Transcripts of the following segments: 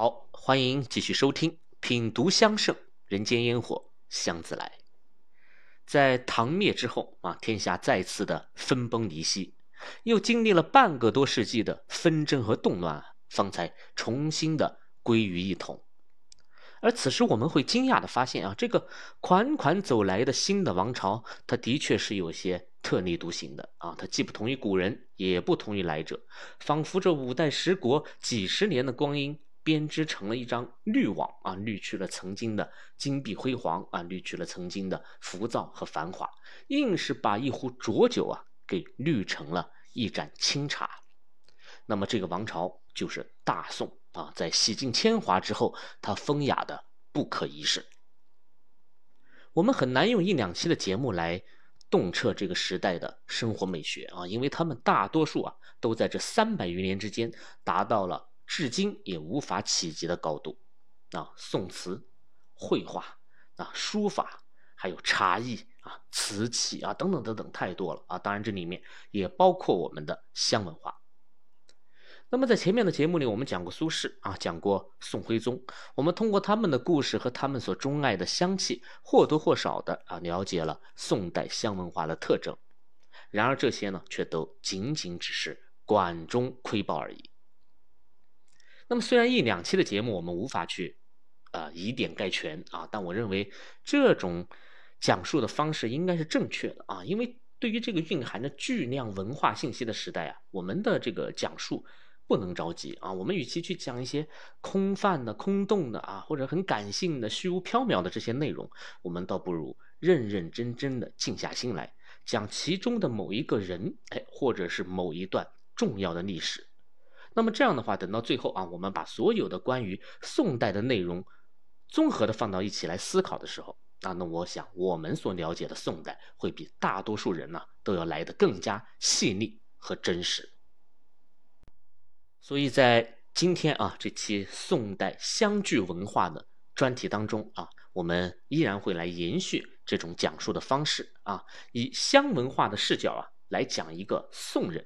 好，欢迎继续收听《品读香盛人间烟火香自来》。在唐灭之后啊，天下再次的分崩离析，又经历了半个多世纪的纷争和动乱，方才重新的归于一统。而此时我们会惊讶的发现啊，这个款款走来的新的王朝，它的确是有些特立独行的啊，它既不同于古人，也不同于来者，仿佛这五代十国几十年的光阴编织成了一张滤网啊，滤去了曾经的金碧辉煌啊，滤去了曾经的浮躁和繁华，硬是把一壶浊酒啊给滤成了一盏清茶。那么这个王朝就是大宋。啊，在洗尽铅华之后，它风雅的不可一世。我们很难用一两期的节目来洞彻这个时代的生活美学啊，因为他们大多数啊都在这三百余年之间达到了至今也无法企及的高度。啊，宋词、绘画、啊书法，还有茶艺啊、瓷器啊等等等等，太多了啊！当然这里面也包括我们的香文化。那么在前面的节目里，我们讲过苏轼啊，讲过宋徽宗，我们通过他们的故事和他们所钟爱的香气，或多或少的啊了解了宋代香文化的特征。然而这些呢，却都仅仅只是管中窥豹而已。那么虽然一两期的节目我们无法去啊以点概全啊，但我认为这种讲述的方式应该是正确的啊，因为对于这个蕴含着巨量文化信息的时代啊，我们的这个讲述。不能着急啊！我们与其去讲一些空泛的、空洞的啊，或者很感性的、虚无缥缈的这些内容，我们倒不如认认真真的静下心来讲其中的某一个人，哎，或者是某一段重要的历史。那么这样的话，等到最后啊，我们把所有的关于宋代的内容综合的放到一起来思考的时候，啊，那我想我们所了解的宋代会比大多数人呢都要来得更加细腻和真实。所以在今天啊这期宋代湘剧文化的专题当中啊，我们依然会来延续这种讲述的方式啊，以湘文化的视角啊来讲一个宋人，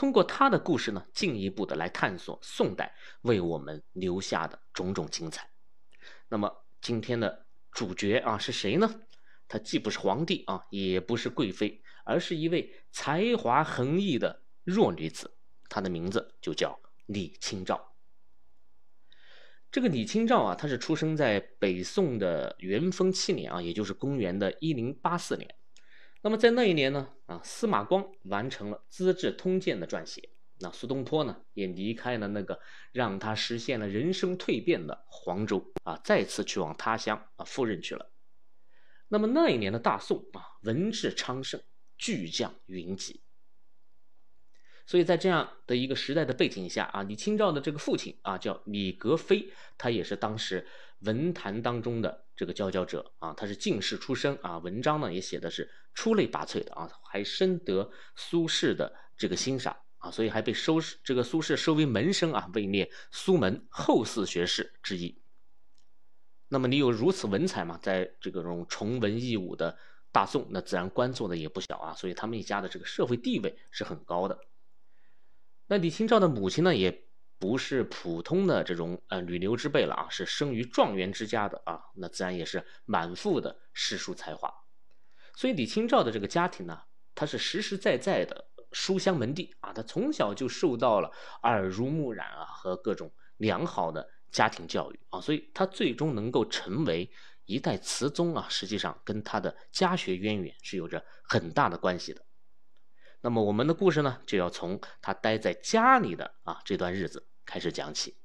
通过他的故事呢，进一步的来探索宋代为我们留下的种种精彩。那么今天的主角啊是谁呢？他既不是皇帝啊，也不是贵妃，而是一位才华横溢的弱女子。她的名字就叫李清照。这个李清照啊，她是出生在北宋的元丰七年啊，也就是公元的一零八四年。那么在那一年呢，啊，司马光完成了《资治通鉴》的撰写，那苏东坡呢，也离开了那个让他实现了人生蜕变的黄州啊，再次去往他乡啊赴任去了。那么那一年的大宋啊，文治昌盛，巨匠云集。所以在这样的一个时代的背景下啊，李清照的这个父亲啊叫李格非，他也是当时文坛当中的这个佼佼者啊，他是进士出身啊，文章呢也写的是出类拔萃的啊，还深得苏轼的这个欣赏啊，所以还被收这个苏轼收为门生啊，位列苏门后四学士之一。那么你有如此文采嘛，在这个种崇文抑武的大宋，那自然官做的也不小啊，所以他们一家的这个社会地位是很高的。那李清照的母亲呢，也不是普通的这种呃女流之辈了啊，是生于状元之家的啊，那自然也是满腹的诗书才华。所以李清照的这个家庭呢，她是实实在在的书香门第啊，她从小就受到了耳濡目染啊和各种良好的家庭教育啊，所以她最终能够成为一代词宗啊，实际上跟她的家学渊源是有着很大的关系的。那么我们的故事呢，就要从他待在家里的啊这段日子开始讲起。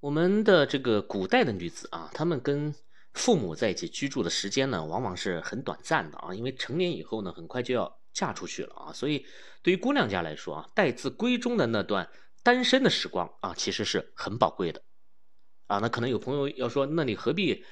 我们的这个古代的女子啊，她们跟父母在一起居住的时间呢，往往是很短暂的啊，因为成年以后呢，很快就要嫁出去了啊，所以对于姑娘家来说啊，待字闺中的那段单身的时光啊，其实是很宝贵的啊。那可能有朋友要说，那你何必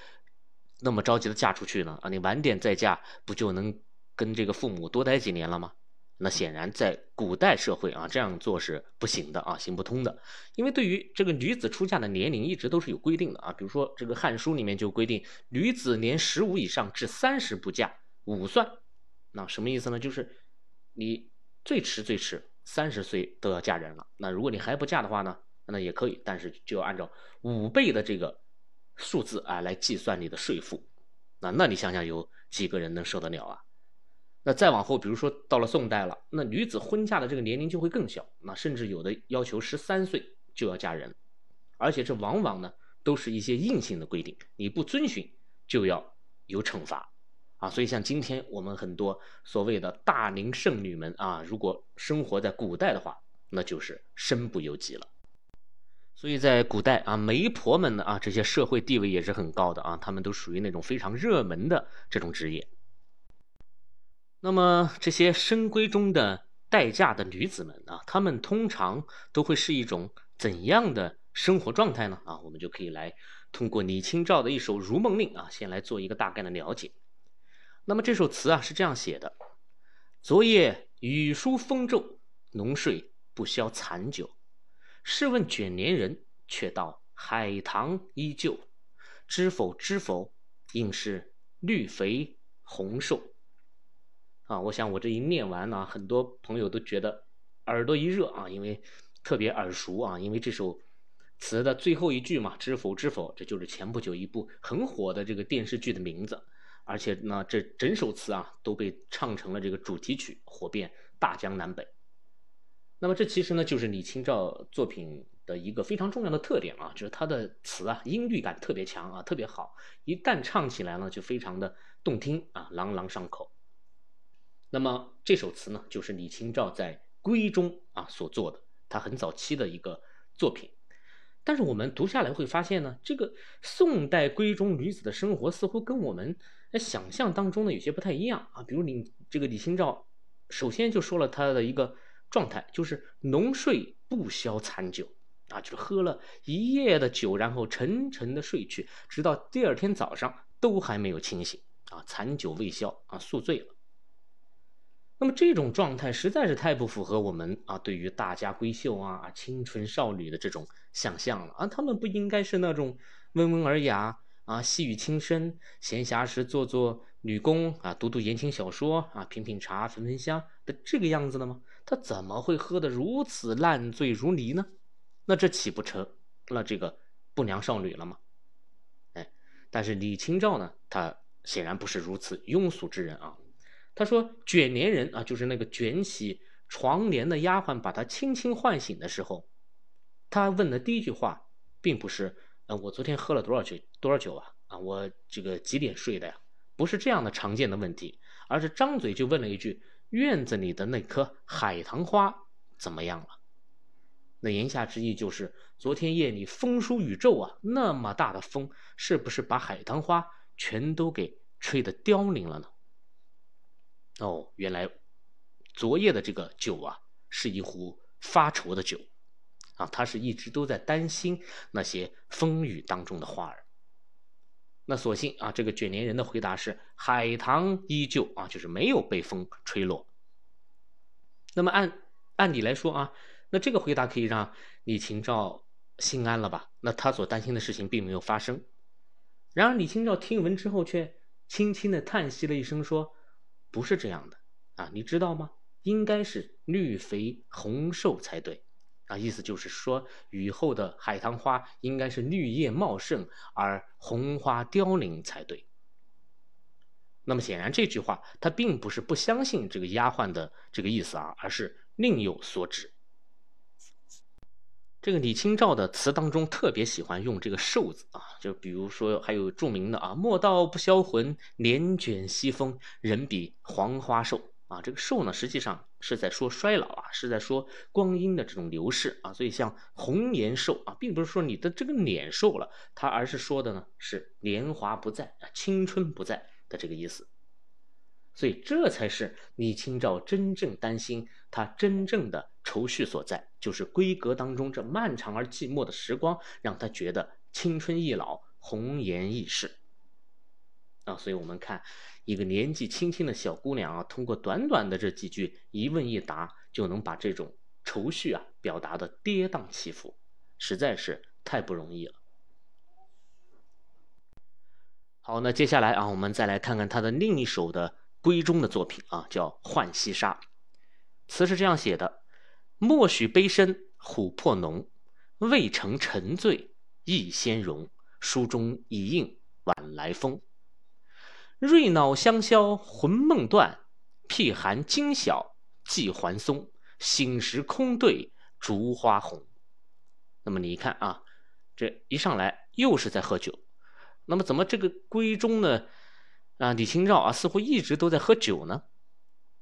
那么着急的嫁出去呢？啊，你晚点再嫁不就能？跟这个父母多待几年了吗？那显然在古代社会啊，这样做是不行的啊，行不通的。因为对于这个女子出嫁的年龄，一直都是有规定的啊。比如说这个《汉书》里面就规定，女子年十五以上至三十不嫁，五算。那什么意思呢？就是你最迟最迟三十岁都要嫁人了。那如果你还不嫁的话呢，那也可以，但是就要按照五倍的这个数字啊来计算你的税负。那那你想想，有几个人能受得了啊？那再往后，比如说到了宋代了，那女子婚嫁的这个年龄就会更小，那甚至有的要求十三岁就要嫁人，而且这往往呢都是一些硬性的规定，你不遵循就要有惩罚啊。所以像今天我们很多所谓的大龄剩女们啊，如果生活在古代的话，那就是身不由己了。所以在古代啊，媒婆们呢啊，这些社会地位也是很高的啊，他们都属于那种非常热门的这种职业。那么这些深闺中的待嫁的女子们啊，她们通常都会是一种怎样的生活状态呢？啊，我们就可以来通过李清照的一首《如梦令》啊，先来做一个大概的了解。那么这首词啊是这样写的：昨夜雨疏风骤，浓睡不消残酒。试问卷帘人，却道海棠依旧。知否知否，应是绿肥红瘦。啊，我想我这一念完呢，很多朋友都觉得耳朵一热啊，因为特别耳熟啊，因为这首词的最后一句嘛，“知否知否”，这就是前不久一部很火的这个电视剧的名字，而且呢，这整首词啊都被唱成了这个主题曲，火遍大江南北。那么这其实呢，就是李清照作品的一个非常重要的特点啊，就是她的词啊音律感特别强啊，特别好，一旦唱起来呢，就非常的动听啊，朗朗上口。那么这首词呢，就是李清照在闺中啊所做的，她很早期的一个作品。但是我们读下来会发现呢，这个宋代闺中女子的生活似乎跟我们想象当中的有些不太一样啊。比如李这个李清照，首先就说了她的一个状态，就是浓睡不消残酒啊，就是喝了一夜的酒，然后沉沉的睡去，直到第二天早上都还没有清醒啊，残酒未消啊，宿醉了。那么这种状态实在是太不符合我们啊对于大家闺秀啊清纯少女的这种想象了啊，她们不应该是那种温文尔雅啊细语轻声，闲暇时做做女工啊读读言情小说啊品品茶焚焚香的这个样子的吗？她怎么会喝得如此烂醉如泥呢？那这岂不成了这个不良少女了吗？哎，但是李清照呢，她显然不是如此庸俗之人啊。他说：“卷帘人啊，就是那个卷起床帘的丫鬟，把他轻轻唤醒的时候，他问的第一句话，并不是‘呃，我昨天喝了多少酒？多少酒啊？啊，我这个几点睡的呀？’不是这样的常见的问题，而是张嘴就问了一句：‘院子里的那棵海棠花怎么样了？’那言下之意就是，昨天夜里风疏雨骤啊，那么大的风，是不是把海棠花全都给吹得凋零了呢？”哦，原来昨夜的这个酒啊，是一壶发愁的酒，啊，他是一直都在担心那些风雨当中的花儿。那所幸啊，这个卷帘人的回答是海棠依旧啊，就是没有被风吹落。那么按按理来说啊，那这个回答可以让李清照心安了吧？那他所担心的事情并没有发生。然而李清照听闻之后，却轻轻的叹息了一声，说。不是这样的啊，你知道吗？应该是绿肥红瘦才对啊，意思就是说雨后的海棠花应该是绿叶茂盛而红花凋零才对。那么显然这句话他并不是不相信这个丫鬟的这个意思啊，而是另有所指。这个李清照的词当中特别喜欢用这个“瘦”字啊，就比如说还有著名的啊“莫道不销魂，帘卷西风，人比黄花瘦”啊，这个“瘦”呢实际上是在说衰老啊，是在说光阴的这种流逝啊，所以像“红颜瘦”啊，并不是说你的这个脸瘦了，它而是说的呢是年华不在，青春不在的这个意思。所以这才是李清照真正担心，她真正的愁绪所在，就是闺阁当中这漫长而寂寞的时光，让她觉得青春易老，红颜易逝。啊，所以我们看一个年纪轻轻的小姑娘啊，通过短短的这几句一问一答，就能把这种愁绪啊表达的跌宕起伏，实在是太不容易了。好，那接下来啊，我们再来看看她的另一首的。闺中的作品啊，叫《浣溪沙》，词是这样写的：“莫许悲深琥珀浓，未成沉醉意先融，书中已应晚来风。瑞脑香消魂梦断，辟寒今晓寄还松。醒时空对烛花红。那么你一看啊，这一上来又是在喝酒。那么怎么这个闺中呢？啊，李清照啊，似乎一直都在喝酒呢。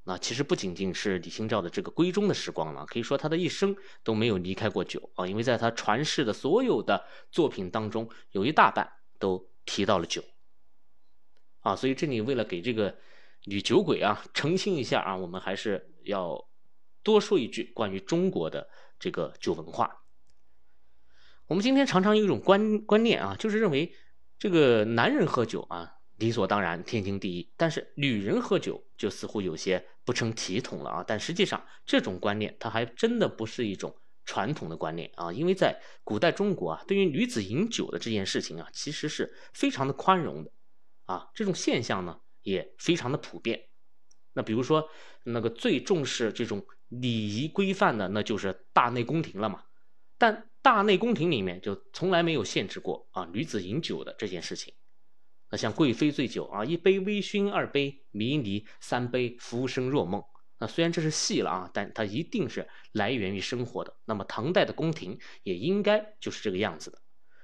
那其实不仅仅是李清照的这个闺中的时光了，可以说她的一生都没有离开过酒啊。因为在她传世的所有的作品当中，有一大半都提到了酒。啊，所以这里为了给这个女酒鬼啊澄清一下啊，我们还是要多说一句关于中国的这个酒文化。我们今天常常有一种观观念啊，就是认为这个男人喝酒啊理所当然、天经地义，但是女人喝酒就似乎有些不成体统了啊。但实际上，这种观念它还真的不是一种传统的观念啊，因为在古代中国啊，对于女子饮酒的这件事情啊，其实是非常的宽容的。啊，这种现象呢也非常的普遍。那比如说，那个最重视这种礼仪规范的，那就是大内宫廷了嘛。但大内宫廷里面就从来没有限制过啊女子饮酒的这件事情。那像贵妃醉酒啊，一杯微醺，二杯迷离，三杯浮生若梦。那虽然这是戏了啊，但它一定是来源于生活的。那么唐代的宫廷也应该就是这个样子的。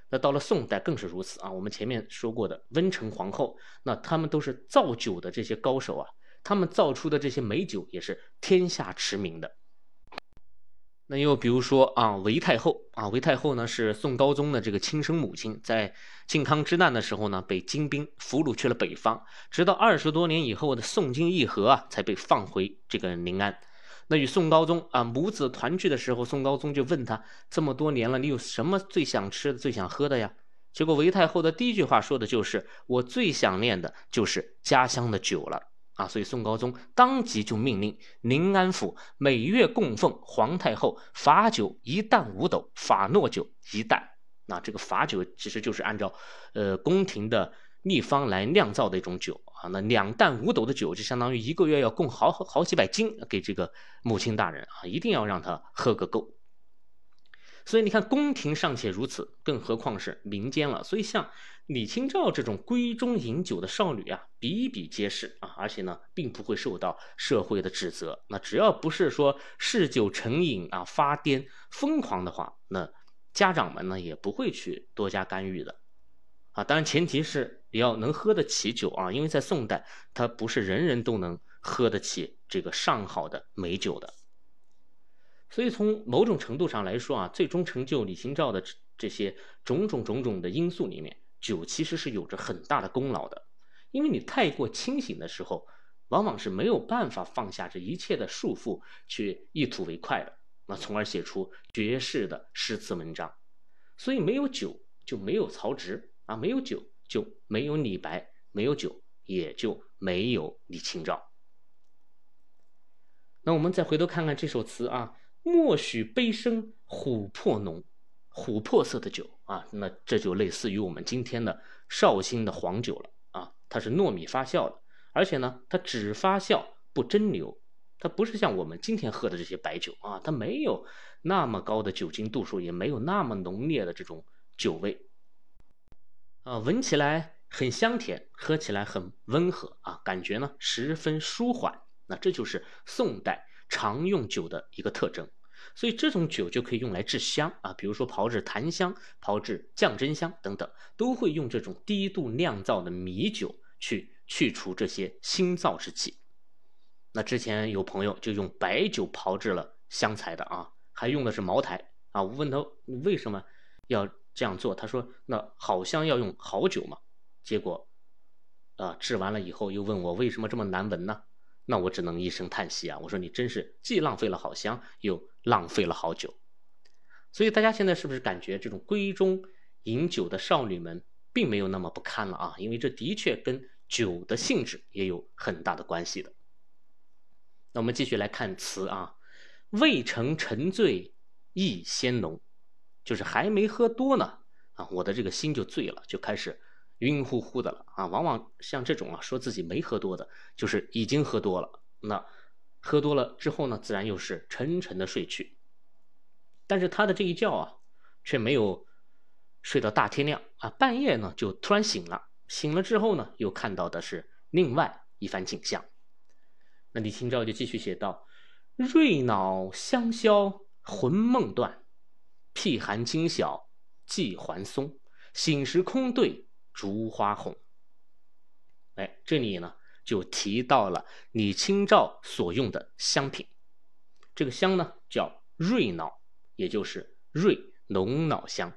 那到了宋代更是如此啊！我们前面说过的温成皇后，那他们都是造酒的这些高手啊，他们造出的这些美酒也是天下驰名的。那又比如说啊，韦太后啊，韦太后呢是宋高宗的这个亲生母亲，在靖康之难的时候呢，被金兵俘虏去了北方，直到二十多年以后的宋金议和啊，才被放回这个临安。那与宋高宗啊母子团聚的时候，宋高宗就问他：这么多年了，你有什么最想吃的、最想喝的呀？结果韦太后的第一句话说的就是：“我最想念的就是家乡的酒了啊！”所以宋高宗当即就命令宁安府每月供奉皇太后法酒一担五斗，法诺酒一担。那这个法酒其实就是按照呃宫廷的。秘方来酿造的一种酒啊，那两担五斗的酒就相当于一个月要供好好几百斤给这个母亲大人啊，一定要让他喝个够。所以你看，宫廷尚且如此，更何况是民间了。所以像李清照这种闺中饮酒的少女啊，比比皆是啊，而且呢，并不会受到社会的指责。那只要不是说嗜酒成瘾啊、发癫疯狂的话，那家长们呢也不会去多加干预的。啊，当然前提是你要能喝得起酒啊，因为在宋代，它不是人人都能喝得起这个上好的美酒的。所以从某种程度上来说啊，最终成就李清照的这些种种种种的因素里面，酒其实是有着很大的功劳的。因为你太过清醒的时候，往往是没有办法放下这一切的束缚，去一吐为快的，那从而写出绝世的诗词文章。所以没有酒就没有曹植。啊，没有酒就没有李白，没有酒也就没有李清照。那我们再回头看看这首词啊，“莫许杯生琥珀浓”，琥珀色的酒啊，那这就类似于我们今天的绍兴的黄酒了啊，它是糯米发酵的，而且呢，它只发酵不蒸馏，它不是像我们今天喝的这些白酒啊，它没有那么高的酒精度数，也没有那么浓烈的这种酒味。啊，闻起来很香甜，喝起来很温和啊，感觉呢十分舒缓。那这就是宋代常用酒的一个特征。所以这种酒就可以用来制香啊，比如说炮制檀香、炮制降真香等等，都会用这种低度酿造的米酒去去除这些腥燥之气。那之前有朋友就用白酒炮制了香材的啊，还用的是茅台啊。我问他为什么要？这样做，他说：“那好香要用好酒嘛。”结果，啊，制完了以后又问我为什么这么难闻呢？那我只能一声叹息啊！我说你真是既浪费了好香，又浪费了好酒。所以大家现在是不是感觉这种闺中饮酒的少女们并没有那么不堪了啊？因为这的确跟酒的性质也有很大的关系的。那我们继续来看词啊，“未成沉醉意先浓”。就是还没喝多呢，啊，我的这个心就醉了，就开始晕乎乎的了啊。往往像这种啊，说自己没喝多的，就是已经喝多了。那喝多了之后呢，自然又是沉沉的睡去。但是他的这一觉啊，却没有睡到大天亮啊，半夜呢就突然醒了。醒了之后呢，又看到的是另外一番景象。那李清照就继续写道：“瑞脑香消魂梦断，僻寒惊晓寄还松。醒时空对烛花红。”哎，这里呢就提到了李清照所用的香品，这个香呢叫瑞脑，也就是瑞龙脑香。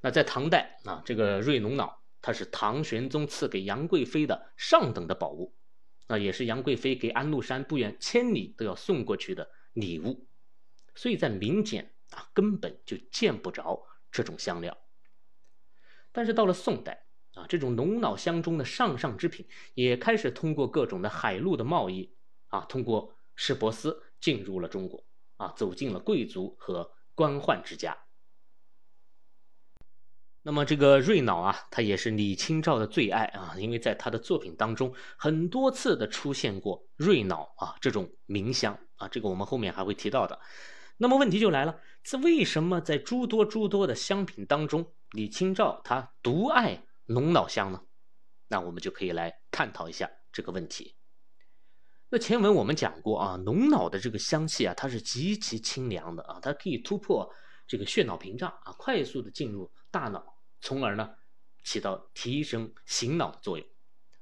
那在唐代啊，这个瑞龙脑。它是唐玄宗赐给杨贵妃的上等的宝物，那也是杨贵妃给安禄山不远千里都要送过去的礼物，所以在民间啊根本就见不着这种香料。但是到了宋代啊，这种龙脑香中的上上之品也开始通过各种的海陆的贸易啊，通过市舶司进入了中国啊，走进了贵族和官宦之家。那么这个瑞脑啊，它也是李清照的最爱啊，因为在他的作品当中，很多次的出现过瑞脑啊这种名香啊，这个我们后面还会提到的。那么问题就来了，这为什么在诸多诸多的香品当中，李清照他独爱龙脑香呢？那我们就可以来探讨一下这个问题。那前文我们讲过啊，龙脑的这个香气啊，它是极其清凉的啊，它可以突破这个血脑屏障啊，快速的进入大脑。从而呢，起到提升醒脑的作用。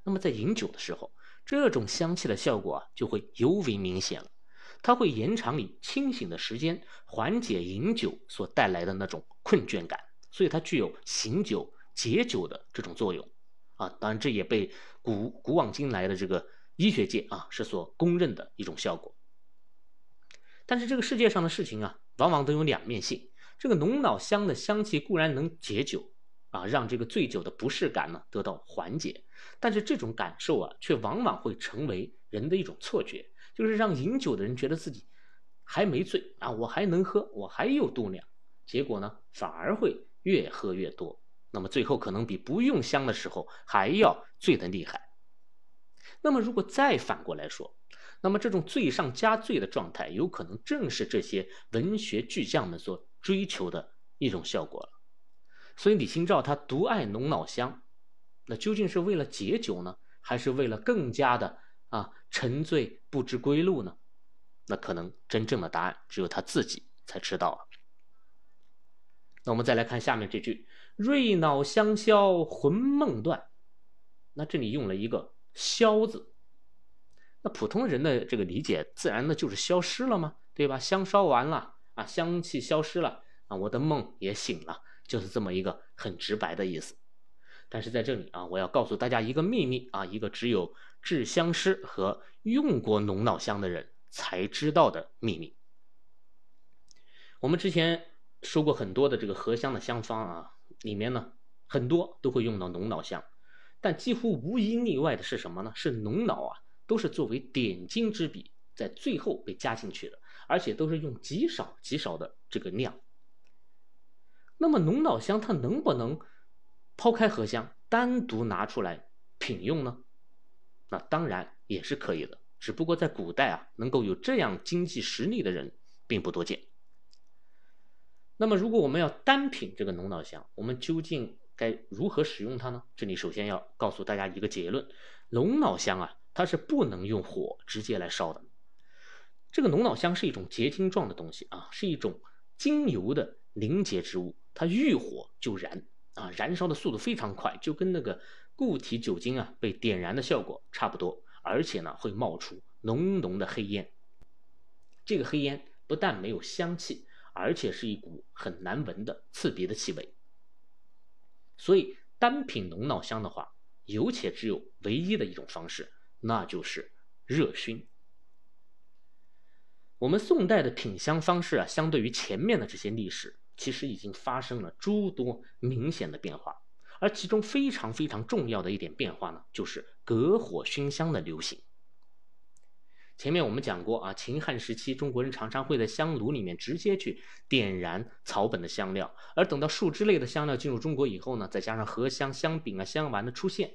那么在饮酒的时候，这种香气的效果啊，就会尤为明显了。它会延长你清醒的时间，缓解饮酒所带来的那种困倦感，所以它具有醒酒解酒的这种作用啊。当然，这也被古古往今来的这个医学界啊是所公认的一种效果。但是这个世界上的事情啊，往往都有两面性。这个龙脑香的香气固然能解酒。啊，让这个醉酒的不适感呢得到缓解，但是这种感受啊，却往往会成为人的一种错觉，就是让饮酒的人觉得自己还没醉啊，我还能喝，我还有度量，结果呢，反而会越喝越多，那么最后可能比不用香的时候还要醉得厉害。那么如果再反过来说，那么这种醉上加醉的状态，有可能正是这些文学巨匠们所追求的一种效果了。所以李清照他独爱龙脑香，那究竟是为了解酒呢，还是为了更加的啊沉醉不知归路呢？那可能真正的答案只有他自己才知道了。那我们再来看下面这句：“瑞脑香消魂梦断。”那这里用了一个“消”字，那普通人的这个理解自然的就是消失了吗？对吧？香烧完了啊，香气消失了啊，我的梦也醒了。就是这么一个很直白的意思，但是在这里啊，我要告诉大家一个秘密啊，一个只有制香师和用过龙脑香的人才知道的秘密。我们之前说过很多的这个合香的香方啊，里面呢很多都会用到龙脑香，但几乎无一例外的是什么呢？是龙脑啊，都是作为点睛之笔，在最后被加进去的，而且都是用极少极少的这个量。那么龙脑香它能不能抛开荷香单独拿出来品用呢？那当然也是可以的，只不过在古代啊，能够有这样经济实力的人并不多见。那么如果我们要单品这个龙脑香，我们究竟该如何使用它呢？这里首先要告诉大家一个结论：龙脑香啊，它是不能用火直接来烧的。这个龙脑香是一种结晶状的东西啊，是一种精油的凝结之物。它遇火就燃啊，燃烧的速度非常快，就跟那个固体酒精啊被点燃的效果差不多，而且呢会冒出浓浓的黑烟。这个黑烟不但没有香气，而且是一股很难闻的刺鼻的气味。所以单品龙脑香的话，有且只有唯一的一种方式，那就是热熏。我们宋代的品香方式啊，相对于前面的这些历史。其实已经发生了诸多明显的变化，而其中非常非常重要的一点变化呢，就是隔火熏香的流行。前面我们讲过啊，秦汉时期中国人常常会在香炉里面直接去点燃草本的香料，而等到树枝类的香料进入中国以后呢，再加上荷香、香饼啊、香丸的出现，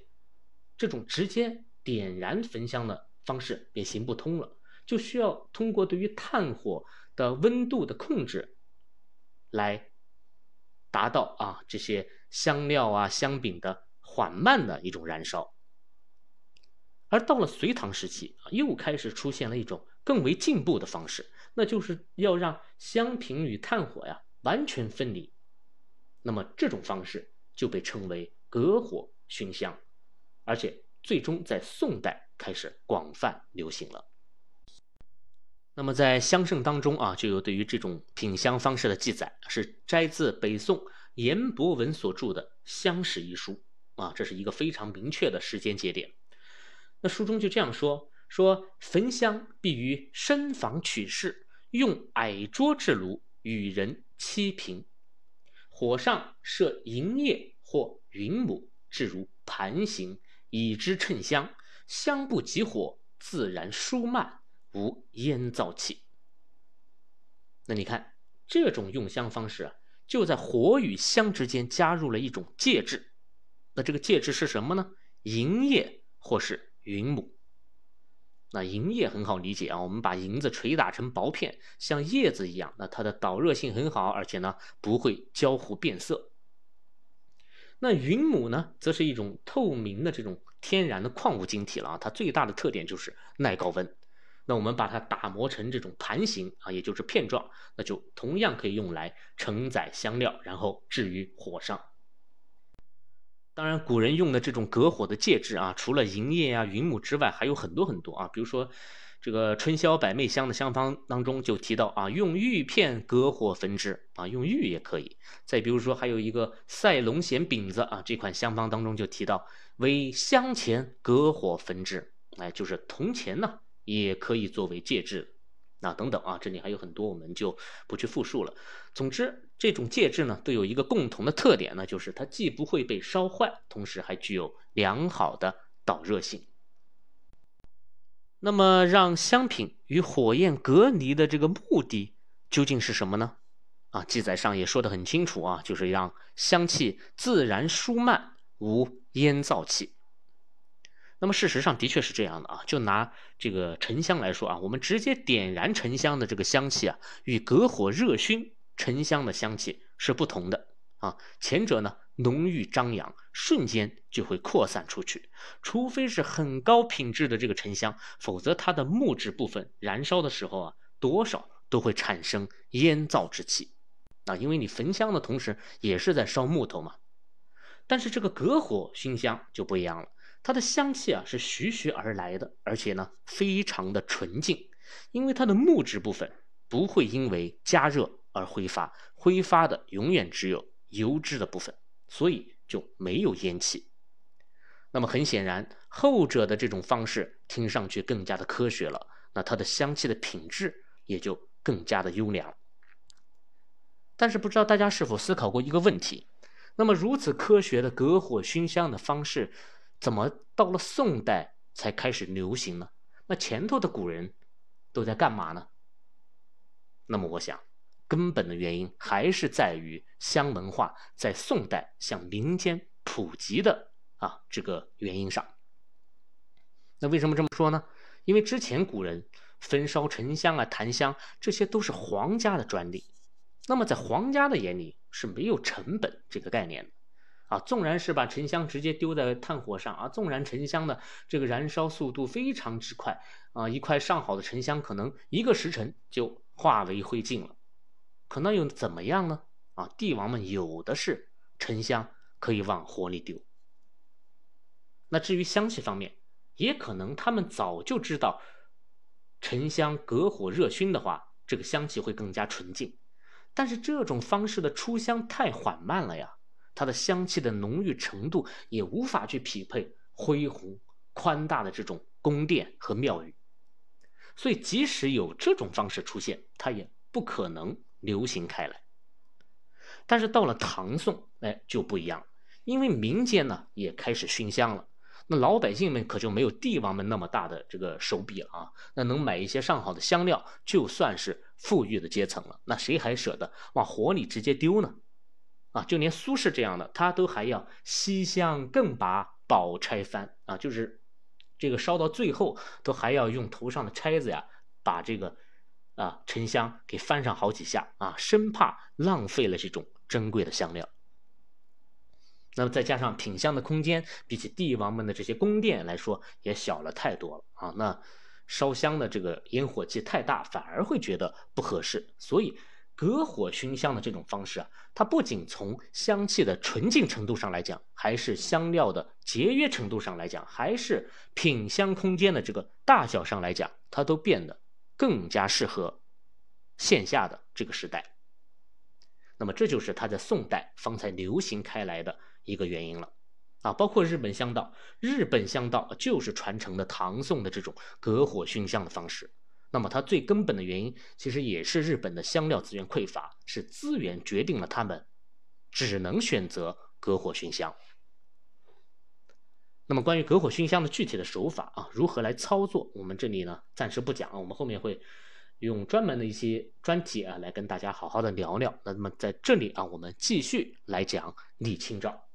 这种直接点燃焚香的方式便行不通了，就需要通过对于炭火的温度的控制。来达到啊这些香料啊香饼的缓慢的一种燃烧。而到了隋唐时期啊，又开始出现了一种更为进步的方式，那就是要让香品与炭火呀完全分离。那么这种方式就被称为隔火熏香，而且最终在宋代开始广泛流行了。那么在香圣当中啊，就有对于这种品香方式的记载，是摘自北宋严伯文所著的《香史》一书啊，这是一个非常明确的时间节点。那书中就这样说：说焚香必于深房取室，用矮桌制炉，与人七平，火上设银叶或云母，置如盘形，以之衬香。香不及火，自然疏慢。无烟燥气。那你看这种用香方式啊，就在火与香之间加入了一种介质。那这个介质是什么呢？银叶或是云母。那银叶很好理解啊，我们把银子捶打成薄片，像叶子一样，那它的导热性很好，而且呢不会焦糊变色。那云母呢，则是一种透明的这种天然的矿物晶体了啊，它最大的特点就是耐高温。那我们把它打磨成这种盘形啊，也就是片状，那就同样可以用来承载香料，然后置于火上。当然，古人用的这种隔火的介质啊，除了银叶啊、云母之外，还有很多很多啊。比如说，这个春宵百媚香的香方当中就提到啊，用玉片隔火焚之啊，用玉也可以。再比如说，还有一个赛龙涎饼子啊，这款香方当中就提到为香钱隔火焚之，哎，就是铜钱呢。也可以作为介质，那等等啊，这里还有很多，我们就不去复述了。总之，这种介质呢，都有一个共同的特点呢，就是它既不会被烧坏，同时还具有良好的导热性。那么，让香品与火焰隔离的这个目的究竟是什么呢？啊，记载上也说得很清楚啊，就是让香气自然舒慢，无烟燥气。那么事实上的确是这样的啊，就拿这个沉香来说啊，我们直接点燃沉香的这个香气啊，与隔火热熏沉香的香气是不同的啊。前者呢浓郁张扬，瞬间就会扩散出去，除非是很高品质的这个沉香，否则它的木质部分燃烧的时候啊，多少都会产生烟燥之气啊，因为你焚香的同时也是在烧木头嘛。但是这个隔火熏香就不一样了。它的香气啊是徐徐而来的，而且呢非常的纯净，因为它的木质部分不会因为加热而挥发，挥发的永远只有油脂的部分，所以就没有烟气。那么很显然，后者的这种方式听上去更加的科学了，那它的香气的品质也就更加的优良。但是不知道大家是否思考过一个问题？那么如此科学的隔火熏香的方式。怎么到了宋代才开始流行呢？那前头的古人都在干嘛呢？那么我想，根本的原因还是在于香文化在宋代向民间普及的啊这个原因上。那为什么这么说呢？因为之前古人焚烧沉香啊、檀香，这些都是皇家的专利。那么在皇家的眼里是没有成本这个概念的。啊，纵然是把沉香直接丢在炭火上啊，纵然沉香的这个燃烧速度非常之快啊，一块上好的沉香可能一个时辰就化为灰烬了，可那又怎么样呢？啊，帝王们有的是沉香可以往火里丢。那至于香气方面，也可能他们早就知道，沉香隔火热熏的话，这个香气会更加纯净，但是这种方式的出香太缓慢了呀。它的香气的浓郁程度也无法去匹配恢宏宽大的这种宫殿和庙宇，所以即使有这种方式出现，它也不可能流行开来。但是到了唐宋，哎就不一样，因为民间呢也开始熏香了，那老百姓们可就没有帝王们那么大的这个手笔了啊，那能买一些上好的香料，就算是富裕的阶层了，那谁还舍得往火里直接丢呢？啊，就连苏轼这样的，他都还要西厢更把宝钗翻啊，就是这个烧到最后，都还要用头上的钗子呀，把这个啊沉香给翻上好几下啊，生怕浪费了这种珍贵的香料。那么再加上品香的空间，比起帝王们的这些宫殿来说，也小了太多了啊。那烧香的这个烟火气太大，反而会觉得不合适。所以，隔火熏香的这种方式啊，它不仅从香气的纯净程度上来讲，还是香料的节约程度上来讲，还是品香空间的这个大小上来讲，它都变得更加适合线下的这个时代。那么，这就是它在宋代方才流行开来的。一个原因了，啊，包括日本香道，日本香道就是传承的唐宋的这种隔火熏香的方式。那么它最根本的原因，其实也是日本的香料资源匮乏，是资源决定了他们只能选择隔火熏香。那么关于隔火熏香的具体的手法啊，如何来操作，我们这里呢暂时不讲，我们后面会用专门的一些专题啊来跟大家好好的聊聊。那么在这里啊，我们继续来讲李清照。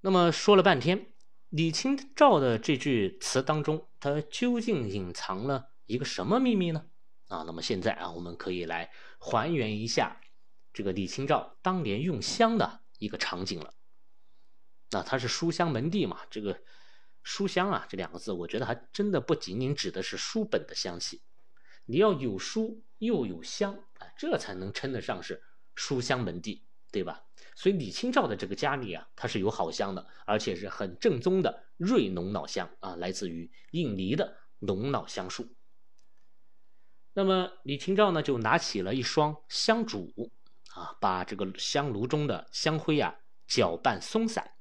那么说了半天，李清照的这句词当中，它究竟隐藏了一个什么秘密呢？啊，那么现在啊，我们可以来还原一下这个李清照当年用香的一个场景了。那它是书香门第嘛？这个书香啊，这两个字，我觉得还真的不仅仅指的是书本的香气，你要有书又有香啊，这才能称得上是书香门第，对吧？所以李清照的这个家里啊，它是有好香的，而且是很正宗的瑞浓脑香啊，来自于印尼的浓脑香树。那么李清照呢，就拿起了一双香烛啊，把这个香炉中的香灰啊搅拌松散，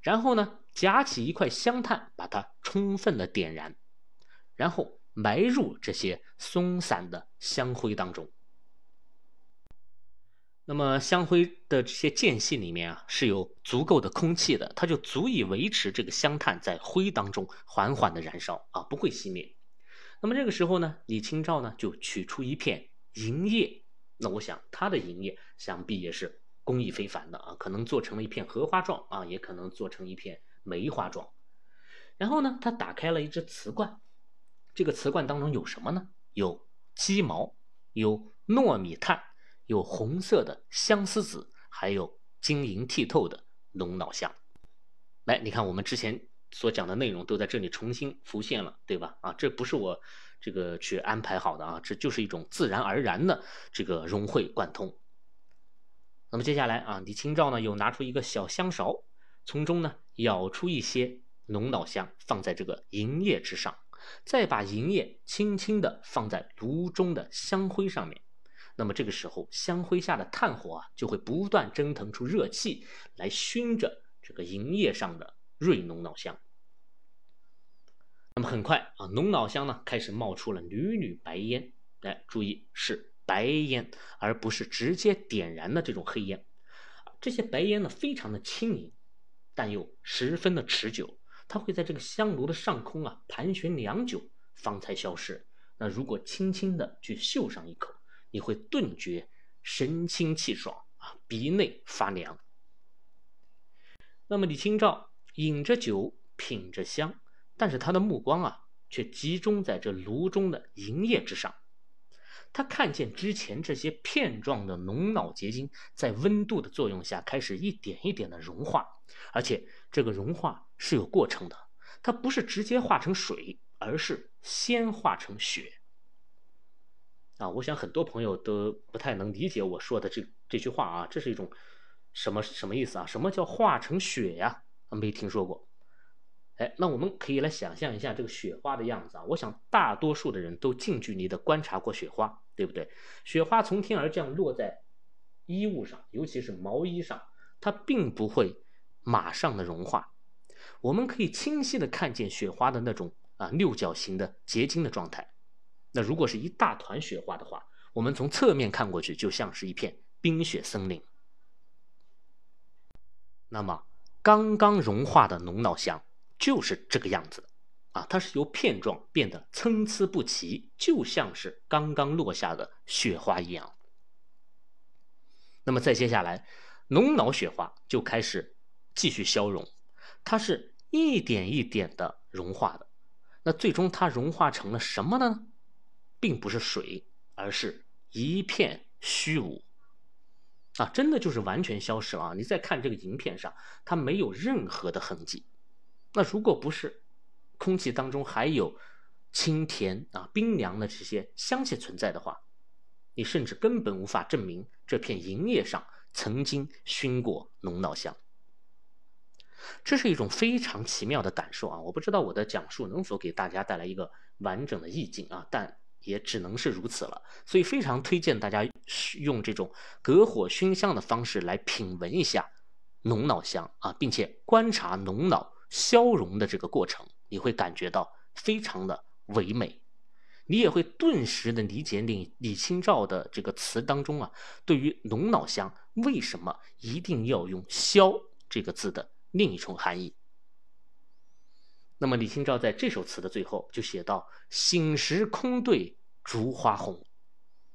然后呢，夹起一块香炭，把它充分的点燃，然后埋入这些松散的香灰当中。那么香灰的这些间隙里面啊，是有足够的空气的，它就足以维持这个香炭在灰当中缓缓的燃烧啊，不会熄灭。那么这个时候呢，李清照呢就取出一片银叶，那我想他的银叶想必也是工艺非凡的啊，可能做成了一片荷花状啊，也可能做成一片梅花状。然后呢，他打开了一只瓷罐，这个瓷罐当中有什么呢？有鸡毛，有糯米炭。有红色的相思子，还有晶莹剔透的龙脑香。来，你看我们之前所讲的内容都在这里重新浮现了，对吧？啊，这不是我这个去安排好的啊，这就是一种自然而然的这个融会贯通。那么接下来啊，李清照呢又拿出一个小香勺，从中呢舀出一些龙脑香，放在这个银叶之上，再把银叶轻轻地放在炉中的香灰上面。那么这个时候，香灰下的炭火啊，就会不断蒸腾出热气来熏着这个银叶上的瑞浓脑香。那么很快啊，浓脑香呢开始冒出了缕缕白烟。哎，注意是白烟，而不是直接点燃的这种黑烟。这些白烟呢，非常的轻盈，但又十分的持久。它会在这个香炉的上空啊盘旋良久，方才消失。那如果轻轻的去嗅上一口，你会顿觉神清气爽啊，鼻内发凉。那么李清照饮着酒，品着香，但是他的目光啊，却集中在这炉中的银叶之上。他看见之前这些片状的浓脑结晶，在温度的作用下，开始一点一点的融化，而且这个融化是有过程的，它不是直接化成水，而是先化成雪。啊，我想很多朋友都不太能理解我说的这这句话啊，这是一种什么什么意思啊？什么叫化成雪呀？没听说过。哎，那我们可以来想象一下这个雪花的样子啊。我想大多数的人都近距离的观察过雪花，对不对？雪花从天而降，落在衣物上，尤其是毛衣上，它并不会马上的融化。我们可以清晰的看见雪花的那种啊六角形的结晶的状态。那如果是一大团雪花的话，我们从侧面看过去，就像是一片冰雪森林。那么刚刚融化的浓脑香就是这个样子啊，它是由片状变得参差不齐，就像是刚刚落下的雪花一样。那么再接下来，浓脑雪花就开始继续消融，它是一点一点的融化的。那最终它融化成了什么呢？并不是水，而是一片虚无。啊，真的就是完全消失了啊！你再看这个银片上，它没有任何的痕迹。那如果不是空气当中还有清甜啊、冰凉的这些香气存在的话，你甚至根本无法证明这片银叶上曾经熏过龙脑香。这是一种非常奇妙的感受啊！我不知道我的讲述能否给大家带来一个完整的意境啊，但也只能是如此了。所以非常推荐大家用这种隔火熏香的方式来品闻一下龙脑香啊，并且观察龙脑消融的这个过程，你会感觉到非常的唯美，你也会顿时的理解李李清照的这个词当中啊，对于龙脑香为什么一定要用“消”这个字的。另一重含义。那么李清照在这首词的最后就写到：“醒时空对烛花红。”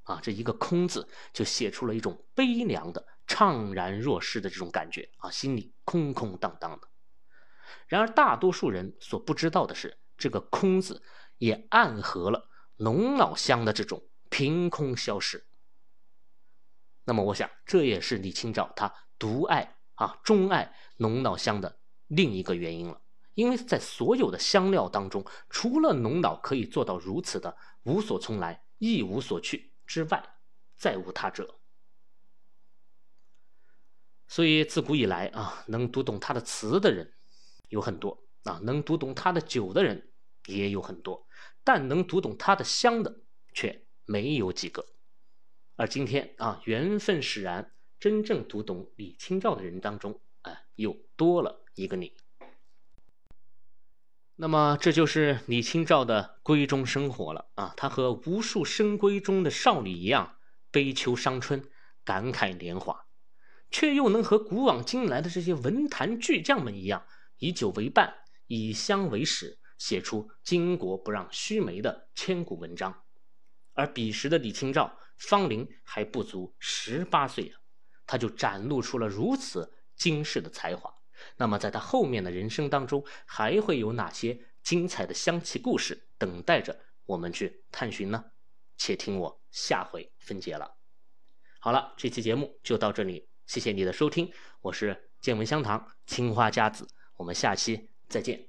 啊，这一个“空”字就写出了一种悲凉的、怅然若失的这种感觉啊，心里空空荡荡的。然而大多数人所不知道的是，这个“空”字也暗合了龙脑香的这种凭空消失。那么我想，这也是李清照他独爱。啊，钟爱龙脑香的另一个原因了，因为在所有的香料当中，除了龙脑可以做到如此的无所从来、一无所去之外，再无他者。所以自古以来啊，能读懂他的词的人有很多啊，能读懂他的酒的人也有很多，但能读懂他的香的却没有几个。而今天啊，缘分使然。真正读懂李清照的人当中，啊，又多了一个你。那么，这就是李清照的闺中生活了啊！她和无数深闺中的少女一样，悲秋伤春，感慨年华，却又能和古往今来的这些文坛巨匠们一样，以酒为伴，以香为食，写出“巾帼不让须眉”的千古文章。而彼时的李清照，芳龄还不足十八岁啊！他就展露出了如此惊世的才华，那么在他后面的人生当中，还会有哪些精彩的香气故事等待着我们去探寻呢？且听我下回分解了。好了，这期节目就到这里，谢谢你的收听，我是见闻香堂青花家子，我们下期再见。